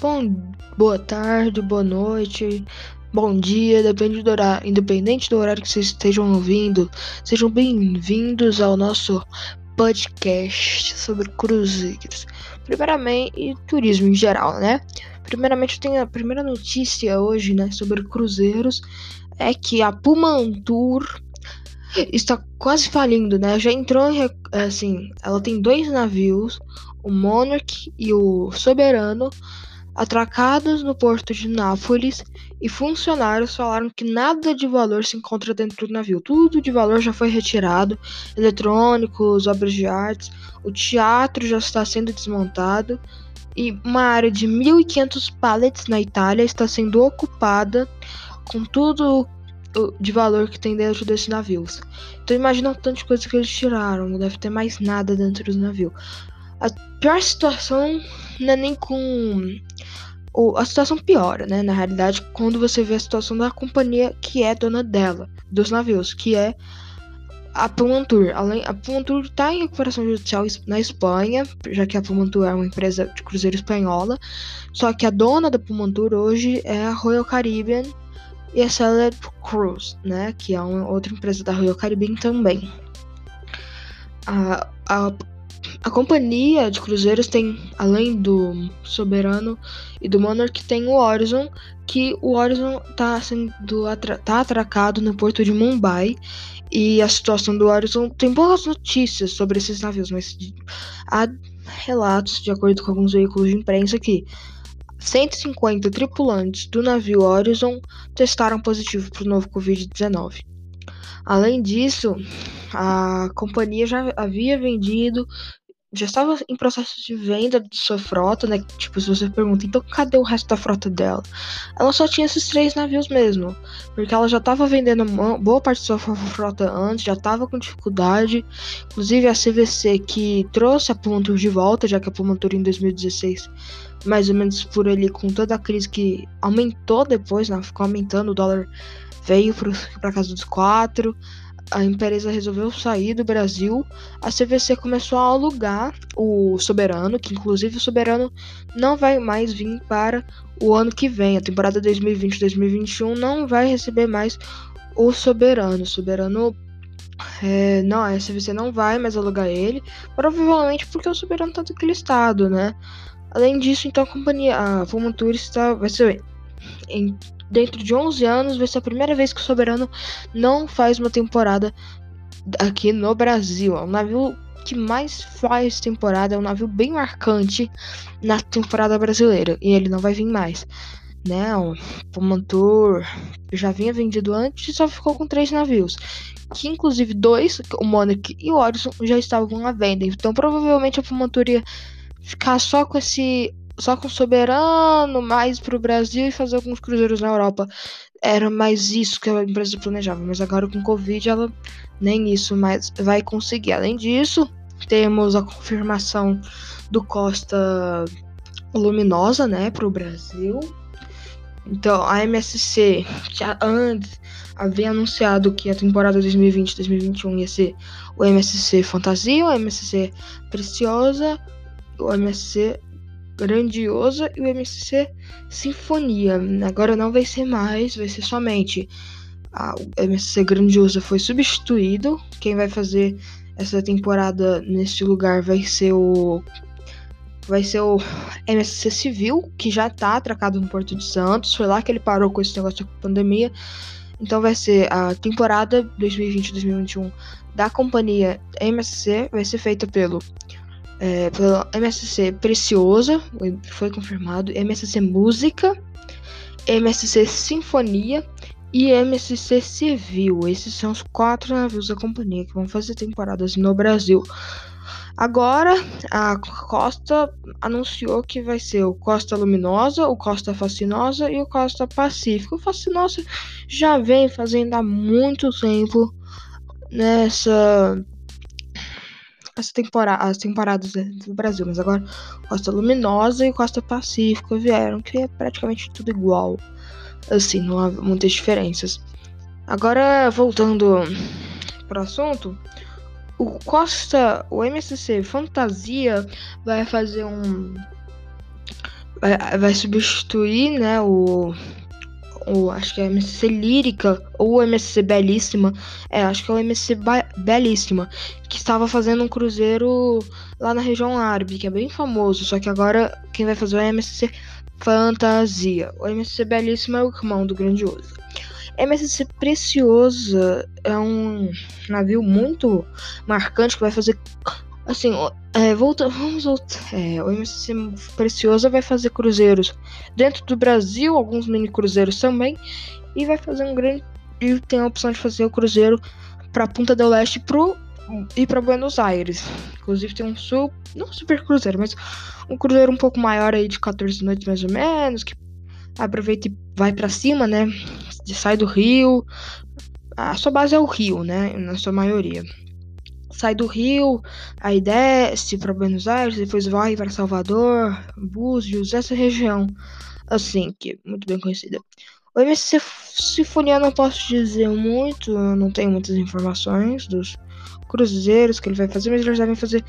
Bom, boa tarde, boa noite, bom dia, depende do horário, independente do horário que vocês estejam ouvindo, sejam bem-vindos ao nosso podcast sobre cruzeiros. Primeiramente, e turismo em geral, né? Primeiramente, eu tenho a primeira notícia hoje, né, sobre cruzeiros, é que a Pumantur está quase falindo, né? Já entrou em, assim, ela tem dois navios, o Monarch e o Soberano, atracados no porto de Nápoles e funcionários falaram que nada de valor se encontra dentro do navio. Tudo de valor já foi retirado, eletrônicos, obras de artes, o teatro já está sendo desmontado e uma área de 1.500 pallets na Itália está sendo ocupada com tudo de valor que tem dentro desses navios. Então imagina o tanto de coisa que eles tiraram, não deve ter mais nada dentro do navio. A pior situação não é nem com. A situação piora, né? Na realidade, quando você vê a situação da companhia que é dona dela, dos navios, que é a Pumantur. Além, a Pumantur está em recuperação judicial na Espanha, já que a Pumantur é uma empresa de cruzeiro espanhola. Só que a dona da Pumantur hoje é a Royal Caribbean e a Celeb Cruise, né? Que é uma outra empresa da Royal Caribbean também. A, a a companhia de cruzeiros tem, além do Soberano e do Monarch, tem o Horizon, que o Horizon está sendo atra tá atracado no porto de Mumbai. E a situação do Horizon tem poucas notícias sobre esses navios, mas há relatos, de acordo com alguns veículos de imprensa, que 150 tripulantes do navio Horizon testaram positivo para o novo Covid-19. Além disso, a companhia já havia vendido, já estava em processo de venda de sua frota, né? Tipo, se você pergunta, então cadê o resto da frota dela? Ela só tinha esses três navios mesmo, porque ela já estava vendendo boa parte de sua frota antes, já estava com dificuldade. Inclusive a CVC que trouxe a Pumantur de volta, já que a Pumantur em 2016, mais ou menos por ali, com toda a crise que aumentou depois, né? Ficou aumentando o dólar veio para casa dos quatro. A empresa resolveu sair do Brasil. A CVC começou a alugar o Soberano, que inclusive o Soberano não vai mais vir para o ano que vem. A temporada 2020-2021 não vai receber mais o Soberano. O Soberano é, não, a CVC não vai mais alugar ele, provavelmente porque o Soberano está naquele estado, né? Além disso, então a companhia, a Fumatura está, vai ser em dentro de 11 anos vai ser a primeira vez que o Soberano não faz uma temporada aqui no Brasil. É um navio que mais faz temporada, é um navio bem marcante na temporada brasileira e ele não vai vir mais. Né, o Pomantur já vinha vendido antes e só ficou com três navios. Que inclusive dois, o Monarch e o Horizon, já estavam à venda. Então provavelmente a Pomantur ia ficar só com esse só com soberano mais para o Brasil e fazer alguns cruzeiros na Europa. Era mais isso que a empresa planejava, mas agora com Covid ela nem isso mais vai conseguir. Além disso, temos a confirmação do Costa Luminosa, né, para o Brasil. Então, a MSC já antes havia anunciado que a temporada 2020-2021 ia ser o MSC Fantasia, o MSC Preciosa, o MSC Grandiosa e o MCC Sinfonia. Agora não vai ser mais, vai ser somente o MCC Grandiosa foi substituído. Quem vai fazer essa temporada nesse lugar vai ser o vai ser o MSC Civil, que já tá atracado no Porto de Santos. Foi lá que ele parou com esse negócio da pandemia. Então vai ser a temporada 2020-2021 da companhia MSC, vai ser feita pelo é, MSC Preciosa, foi confirmado, MSC Música, MSC Sinfonia e MSC Civil. Esses são os quatro navios da companhia que vão fazer temporadas no Brasil. Agora, a Costa anunciou que vai ser o Costa Luminosa, o Costa Fascinosa e o Costa Pacífico. O Fascinosa já vem fazendo há muito tempo nessa essa temporada, as temporadas do Brasil, mas agora Costa Luminosa e Costa Pacífico vieram, que é praticamente tudo igual. Assim, não há muitas diferenças. Agora, voltando pro assunto, o Costa, o MSC Fantasia vai fazer um vai substituir, né, o o, acho que é MSC Lírica ou MSC Belíssima, é, acho que é o MSC Belíssima, que estava fazendo um cruzeiro lá na região árabe, que é bem famoso, só que agora quem vai fazer é o MSC Fantasia. O MSC Belíssima é o irmão do Grandioso. MSC Preciosa é um navio muito marcante que vai fazer Assim, é, volta, vamos voltar. É, o MSC Preciosa vai fazer cruzeiros dentro do Brasil, alguns mini cruzeiros também, e vai fazer um grande. E tem a opção de fazer o cruzeiro para Punta del Leste pro, e para Buenos Aires. Inclusive tem um super, não super cruzeiro, mas um cruzeiro um pouco maior aí de 14 noites mais ou menos, que aproveita e vai para cima, né? Sai do Rio. A sua base é o Rio, né? Na sua maioria sai do Rio, aí desce para Buenos Aires, depois vai para Salvador, Búzios, essa região, assim, que é muito bem conhecida. O MSC Sinfonia não posso dizer muito, não tenho muitas informações dos cruzeiros que ele vai fazer, mas eles devem fazer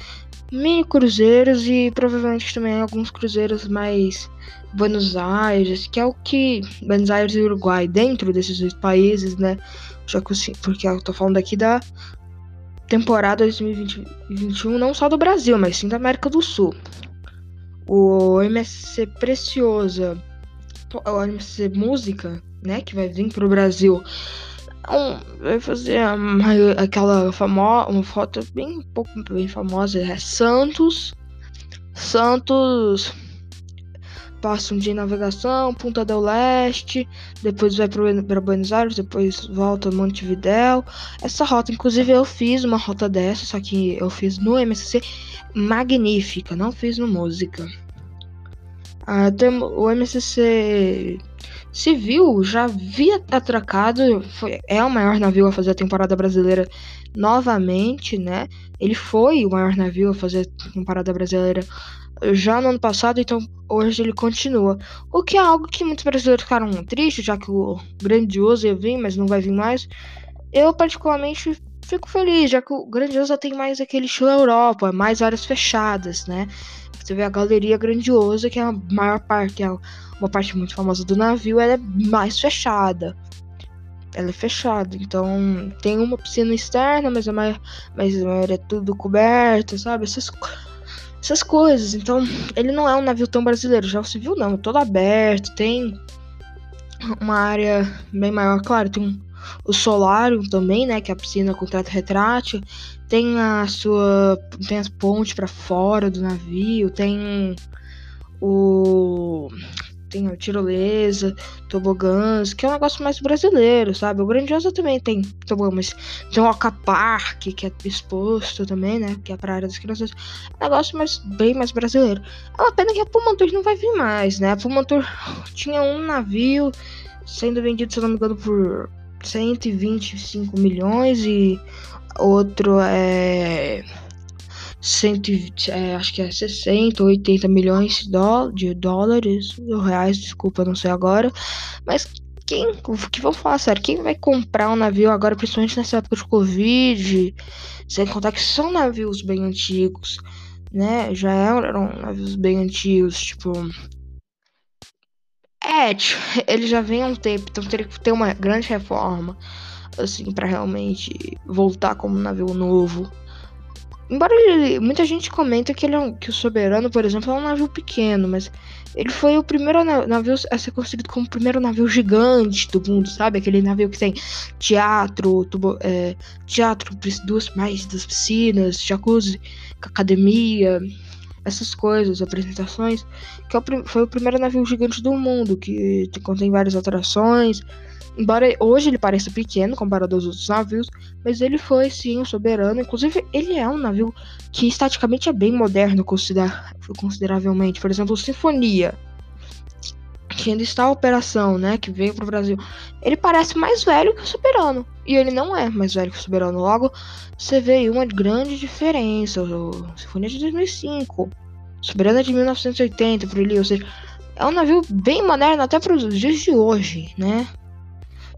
mini cruzeiros e provavelmente também alguns cruzeiros mais Buenos Aires, que é o que Buenos Aires e Uruguai, dentro desses dois países, né? Já que porque eu tô falando aqui da temporada 2021, não só do Brasil, mas sim da América do Sul. O MSC Preciosa, o MSC Música, né, que vai vir pro Brasil, vai fazer uma, aquela famosa, uma foto bem pouco bem famosa, é Santos, Santos passa um dia navegação, Punta del Leste, depois vai para Buenos Aires, depois volta a Montevidéu. Essa rota, inclusive, eu fiz uma rota dessa, só que eu fiz no MSC magnífica, não fiz no música. O MSC Civil já havia atracado, foi, é o maior navio a fazer a temporada brasileira novamente, né? Ele foi o maior navio a fazer a temporada brasileira já no ano passado, então hoje ele continua. O que é algo que muitos brasileiros ficaram tristes, já que o Grandioso ia vir, mas não vai vir mais. Eu, particularmente, fico feliz, já que o Grandioso tem mais aquele estilo Europa, mais áreas fechadas, né? Você vê a galeria grandiosa, que é a maior parte, é uma parte muito famosa do navio, ela é mais fechada. Ela é fechada, então tem uma piscina externa, mas a maior, mas a maioria é tudo coberto, sabe? Essas coisas essas coisas. Então, ele não é um navio tão brasileiro. Já o civil não, é todo aberto, tem uma área bem maior, claro, tem um, o solário também, né, que é a piscina com teto retrátil, tem a sua tem as pontes para fora do navio, tem o tem a tirolesa, tobogãs, que é um negócio mais brasileiro, sabe? O Grandiosa também tem tobogã, mas tem o Alcapark, que é exposto também, né? Que é pra área das crianças. É um negócio mais, bem mais brasileiro. É uma pena que a Pumantur não vai vir mais, né? A Pumantur tinha um navio sendo vendido, se não me engano, por 125 milhões e outro é 120, é, acho que é 60 ou 80 milhões de dólares, ou reais, desculpa, não sei agora. Mas quem, que vamos falar sério, quem vai comprar um navio agora, principalmente nessa época de Covid, sem contar que são navios bem antigos, né? Já eram navios bem antigos, tipo. É, ele já vem há um tempo, então teria que ter uma grande reforma, assim, para realmente voltar como um navio novo. Embora ele, muita gente comenta que, ele é um, que o Soberano, por exemplo, é um navio pequeno, mas ele foi o primeiro navio a ser considerado como o primeiro navio gigante do mundo, sabe? Aquele navio que tem teatro, tubo, é, teatro, duas mais das piscinas, jacuzzi, academia, essas coisas, apresentações, que é foi o primeiro navio gigante do mundo, que contém várias atrações, Embora hoje ele pareça pequeno comparado aos outros navios, mas ele foi sim um soberano. Inclusive, ele é um navio que estaticamente é bem moderno, considera consideravelmente. Por exemplo, Sinfonia, que ainda está em operação, né? Que veio para o Brasil. Ele parece mais velho que o Soberano. E ele não é mais velho que o Soberano. Logo, você vê aí uma grande diferença. O Sinfonia é de 2005. O Soberano é de 1980 por ali. Ou seja, é um navio bem moderno até para os dias de hoje, né?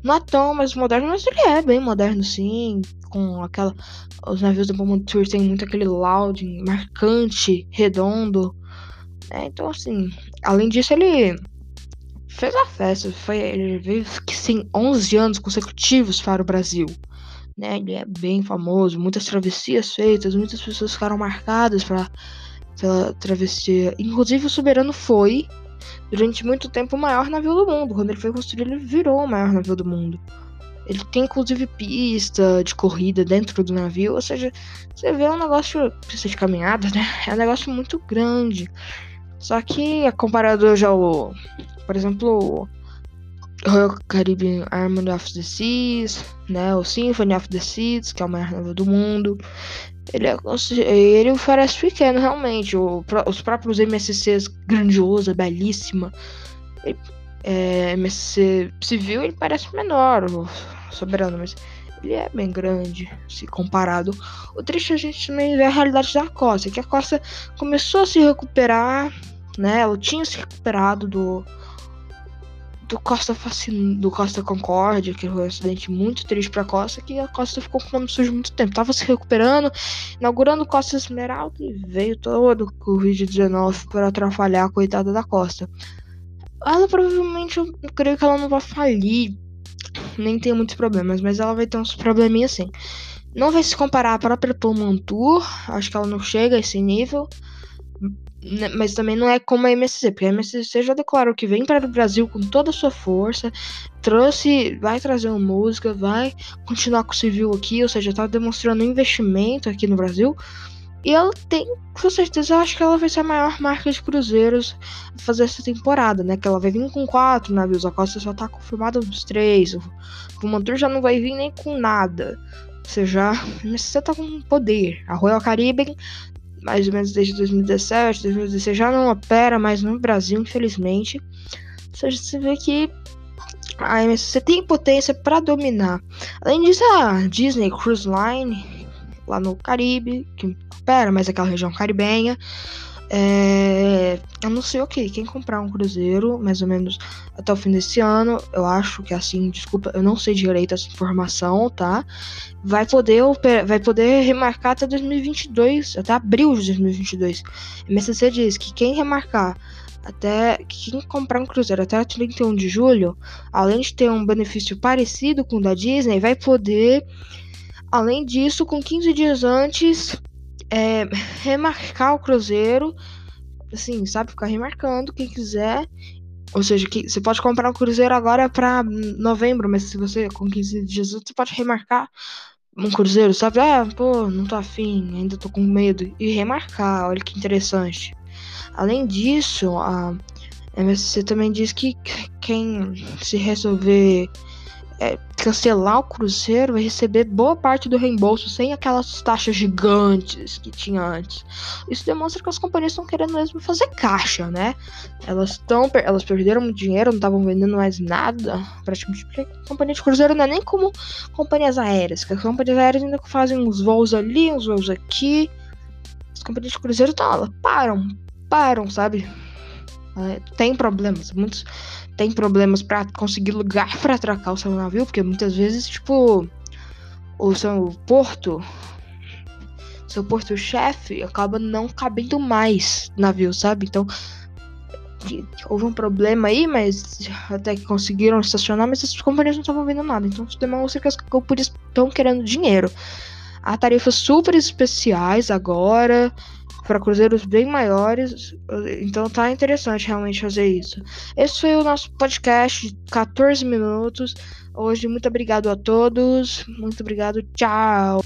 Não é tão mais moderno, mas ele é bem moderno, sim. Com aquela. Os navios da Bomba Tour tem muito aquele louding marcante, redondo. É, então, assim, além disso, ele fez a festa. Foi, ele veio sim 11 anos consecutivos para o Brasil. Né? Ele é bem famoso, muitas travessias feitas, muitas pessoas ficaram marcadas pra, pela travessia. Inclusive, o Soberano foi, durante muito tempo, o maior navio do mundo. Quando ele foi construído, ele virou o maior navio do mundo. Ele tem inclusive pista de corrida dentro do navio, ou seja, você vê um negócio, pista de caminhada, né? É um negócio muito grande. Só que comparado já ao, por exemplo, Royal Caribbean Army of the Seas, né, o Symphony of the Seas, que é o maior navio do mundo. Ele, é, ele parece pequeno, realmente. O, os próprios MSCs grandiosa, belíssima. Ele, é, MSC civil, ele parece menor, o Soberano, mas ele é bem grande, se comparado. O triste é a gente também vê a realidade da Costa, que a Costa começou a se recuperar né? Ela tinha se recuperado do do Costa do Costa Concórdia, que foi um acidente muito triste para Costa, que a Costa ficou com o nome sujo muito tempo. Tava se recuperando, inaugurando Costa Esmeralda e veio todo o Covid-19 para atrapalhar a coitada da Costa. Ela provavelmente, eu creio que ela não vai falir, nem tem muitos problemas, mas ela vai ter uns probleminhas assim. Não vai se comparar à própria Tour, acho que ela não chega a esse nível. Né, mas também não é como a MSC, porque a MSC já declarou que vem para o Brasil com toda a sua força, trouxe, vai trazer uma música, vai continuar com o civil aqui, ou seja, está demonstrando investimento aqui no Brasil. E ela tem, com certeza, eu acho que ela vai ser a maior marca de cruzeiros a fazer essa temporada, né? Que ela vai vir com quatro navios, a Costa só tá confirmada dos três, o Mantur já não vai vir nem com nada. Ou seja, a MSC tá com poder. A Royal Caribbean mais ou menos desde 2017, 2016, já não opera mais no Brasil, infelizmente. Ou seja, você vê que a MSC tem potência para dominar. Além disso, a Disney Cruise Line, lá no Caribe, que opera mais aquela região caribenha, é, anunciou que quem comprar um cruzeiro, mais ou menos até o fim desse ano, eu acho que é assim, desculpa, eu não sei direito essa informação, tá? Vai poder, vai poder remarcar até 2022, até abril de 2022. A MSC diz que quem remarcar até quem comprar um cruzeiro até 31 de julho, além de ter um benefício parecido com o da Disney, vai poder, além disso, com 15 dias antes, é, remarcar o Cruzeiro, assim, sabe? Ficar remarcando quem quiser. Ou seja, que, você pode comprar um Cruzeiro agora para novembro, mas se você, com 15 dias, você pode remarcar um Cruzeiro, sabe? Ah, pô, não tô afim, ainda tô com medo. E remarcar, olha que interessante. Além disso, a MSC também diz que quem se resolver é, cancelar o cruzeiro vai receber boa parte do reembolso sem aquelas taxas gigantes que tinha antes. Isso demonstra que as companhias estão querendo mesmo fazer caixa, né? Elas estão elas perderam dinheiro, não estavam vendendo mais nada, praticamente porque a companhia de cruzeiro não é nem como companhias aéreas, que as companhias aéreas ainda fazem uns voos ali, uns voos aqui. As companhias de cruzeiro elas param, param, sabe? É, tem problemas, muitos têm problemas para conseguir lugar para atracar o seu navio, porque muitas vezes, tipo, o seu porto, seu porto-chefe acaba não cabendo mais navio, sabe? Então, houve um problema aí, mas até que conseguiram estacionar, mas as companhias não estavam vendo nada. Então, isso demonstra que as companhias estão querendo dinheiro. Há tarifas super especiais agora para cruzeiros bem maiores. Então tá interessante realmente fazer isso. Esse foi o nosso podcast de 14 minutos. Hoje, muito obrigado a todos. Muito obrigado. Tchau.